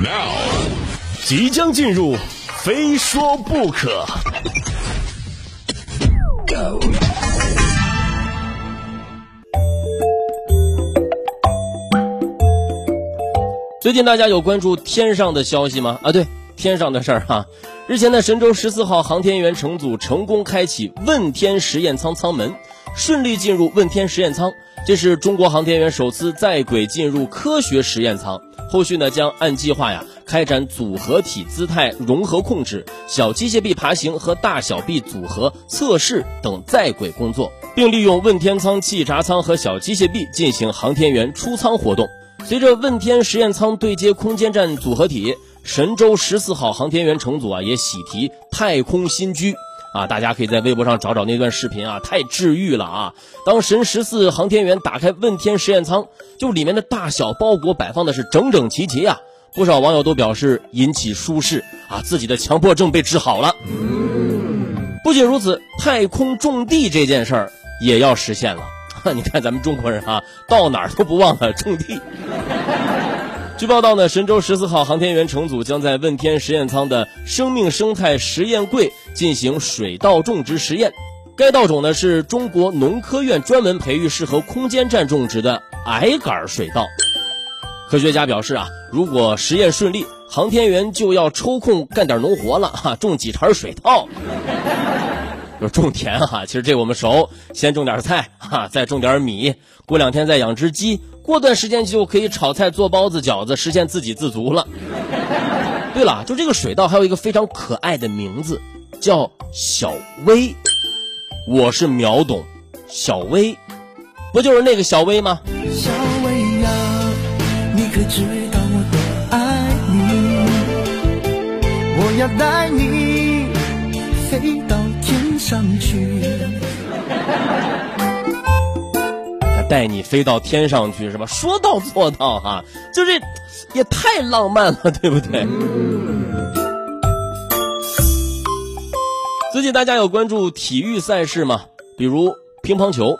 Now，即将进入，非说不可。最近大家有关注天上的消息吗？啊，对，天上的事儿哈。日前的神舟十四号航天员乘组成功开启问天实验舱舱门，顺利进入问天实验舱。这是中国航天员首次在轨进入科学实验舱。后续呢，将按计划呀开展组合体姿态融合控制、小机械臂爬行和大小臂组合测试等在轨工作，并利用问天舱气闸舱和小机械臂进行航天员出舱活动。随着问天实验舱对接空间站组合体，神舟十四号航天员乘组啊也喜提太空新居啊！大家可以在微博上找找那段视频啊，太治愈了啊！当神十四航天员打开问天实验舱，就里面的大小包裹摆放的是整整齐齐啊！不少网友都表示引起舒适啊，自己的强迫症被治好了。不仅如此，太空种地这件事儿也要实现了。你看咱们中国人啊，到哪儿都不忘了种地。据报道呢，神舟十四号航天员乘组将在问天实验舱的生命生态实验柜进行水稻种植实验。该稻种呢是中国农科院专门培育适合空间站种植的矮杆水稻。科学家表示啊，如果实验顺利，航天员就要抽空干点农活了哈，种几茬水稻。就种田哈，其实这我们熟，先种点菜哈，再种点米，过两天再养只鸡，过段时间就可以炒菜、做包子、饺子，实现自给自足了。对了，就这个水稻还有一个非常可爱的名字，叫小薇。我是秒懂，小薇，不就是那个小薇吗？小薇呀，你可知道我多爱你？我要带你。上去，带你飞到天上去是吧？说到做到哈，就这也太浪漫了，对不对？最近大家有关注体育赛事吗？比如乒乓球。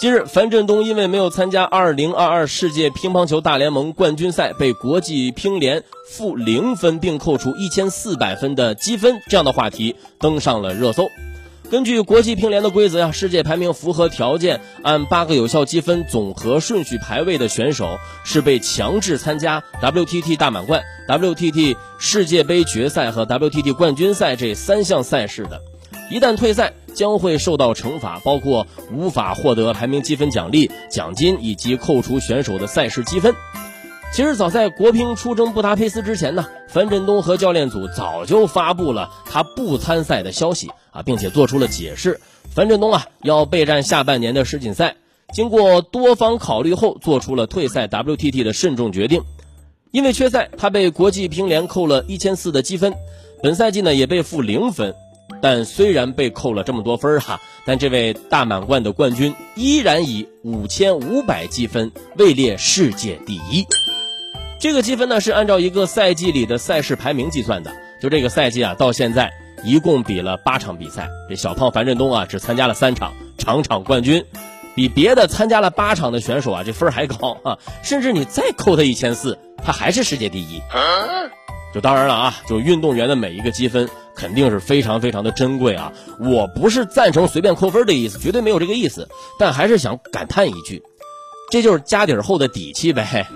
近日，樊振东因为没有参加2022世界乒乓球大联盟冠军赛，被国际乒联负零分，并扣除1400分的积分，这样的话题登上了热搜。根据国际乒联的规则呀，世界排名符合条件，按八个有效积分总和顺序排位的选手是被强制参加 WTT 大满贯、WTT 世界杯决赛和 WTT 冠军赛这三项赛事的。一旦退赛，将会受到惩罚，包括无法获得排名积分奖励、奖金以及扣除选手的赛事积分。其实早在国乒出征布达佩斯之前呢，樊振东和教练组早就发布了他不参赛的消息啊，并且做出了解释。樊振东啊要备战下半年的世锦赛，经过多方考虑后做出了退赛 WTT 的慎重决定。因为缺赛，他被国际乒联扣了一千四的积分，本赛季呢也被负零分。但虽然被扣了这么多分哈，但这位大满贯的冠军依然以五千五百积分位列世界第一。这个积分呢是按照一个赛季里的赛事排名计算的。就这个赛季啊，到现在一共比了八场比赛，这小胖樊振东啊只参加了三场，场场冠军，比别的参加了八场的选手啊这分还高啊！甚至你再扣他一千四，他还是世界第一。就当然了啊，就运动员的每一个积分肯定是非常非常的珍贵啊！我不是赞成随便扣分的意思，绝对没有这个意思，但还是想感叹一句，这就是家底儿厚的底气呗。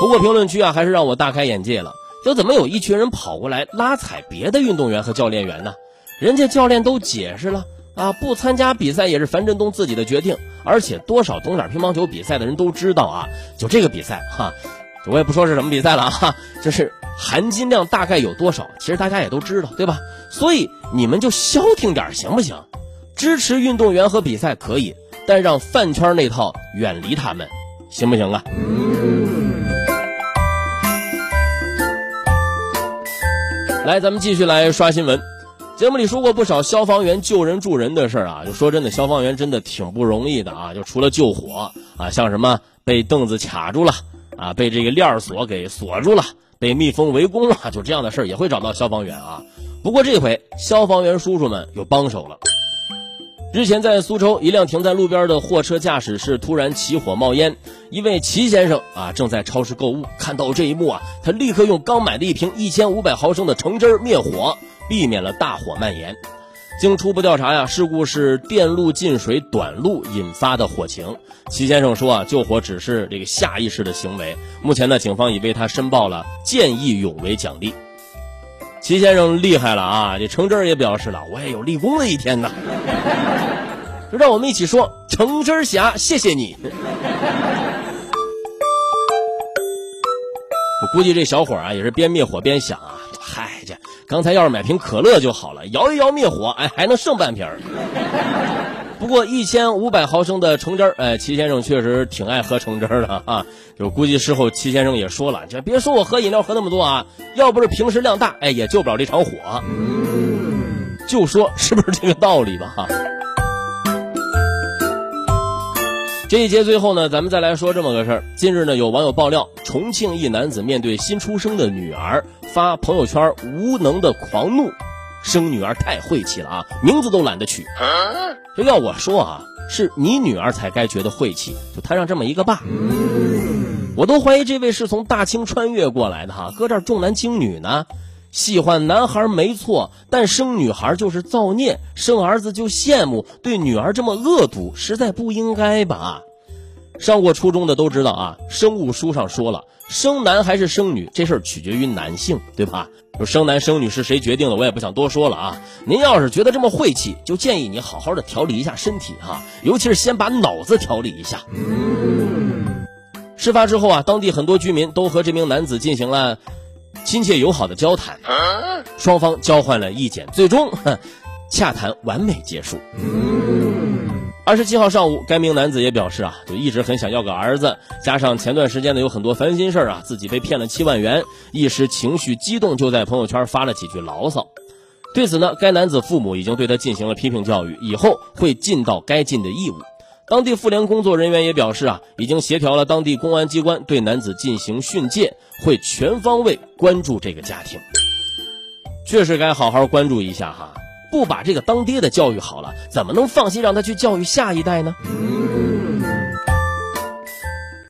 不过评论区啊，还是让我大开眼界了。就怎么有一群人跑过来拉踩别的运动员和教练员呢？人家教练都解释了啊，不参加比赛也是樊振东自己的决定。而且多少懂点乒乓球比赛的人都知道啊，就这个比赛哈，我也不说是什么比赛了哈，就是含金量大概有多少，其实大家也都知道，对吧？所以你们就消停点行不行？支持运动员和比赛可以，但让饭圈那套远离他们，行不行啊？来，咱们继续来刷新闻。节目里说过不少消防员救人助人的事儿啊，就说真的，消防员真的挺不容易的啊。就除了救火啊，像什么被凳子卡住了啊，被这个链锁给锁住了，被蜜蜂围攻了，就这样的事儿也会找到消防员啊。不过这回消防员叔叔们有帮手了。日前，在苏州，一辆停在路边的货车驾驶室突然起火冒烟。一位齐先生啊，正在超市购物，看到这一幕啊，他立刻用刚买的一瓶一千五百毫升的橙汁灭火，避免了大火蔓延。经初步调查呀，事故是电路进水短路引发的火情。齐先生说啊，救火只是这个下意识的行为。目前呢，警方已为他申报了见义勇为奖励。齐先生厉害了啊！这橙汁也表示了，我也有立功的一天呐。就让我们一起说，橙汁侠，谢谢你。我估计这小伙啊，也是边灭火边想啊，嗨，这刚才要是买瓶可乐就好了，摇一摇灭火，哎，还能剩半瓶。不过一千五百毫升的橙汁儿，哎，齐先生确实挺爱喝橙汁儿的啊。就估计事后齐先生也说了，这别说我喝饮料喝那么多啊，要不是平时量大，哎，也救不了这场火。就说是不是这个道理吧？哈。这一节最后呢，咱们再来说这么个事儿。近日呢，有网友爆料，重庆一男子面对新出生的女儿发朋友圈无能的狂怒，生女儿太晦气了啊，名字都懒得取。这要我说啊，是你女儿才该觉得晦气，就摊上这么一个爸。我都怀疑这位是从大清穿越过来的哈，搁这儿重男轻女呢。喜欢男孩没错，但生女孩就是造孽，生儿子就羡慕，对女儿这么恶毒，实在不应该吧？上过初中的都知道啊，生物书上说了，生男还是生女这事儿取决于男性，对吧？就生男生女是谁决定的，我也不想多说了啊。您要是觉得这么晦气，就建议你好好的调理一下身体哈，尤其是先把脑子调理一下。事发之后啊，当地很多居民都和这名男子进行了。亲切友好的交谈，双方交换了意见，最终洽谈完美结束。二十七号上午，该名男子也表示啊，就一直很想要个儿子，加上前段时间呢有很多烦心事儿啊，自己被骗了七万元，一时情绪激动，就在朋友圈发了几句牢骚。对此呢，该男子父母已经对他进行了批评教育，以后会尽到该尽的义务。当地妇联工作人员也表示啊，已经协调了当地公安机关对男子进行训诫，会全方位关注这个家庭。确实该好好关注一下哈，不把这个当爹的教育好了，怎么能放心让他去教育下一代呢？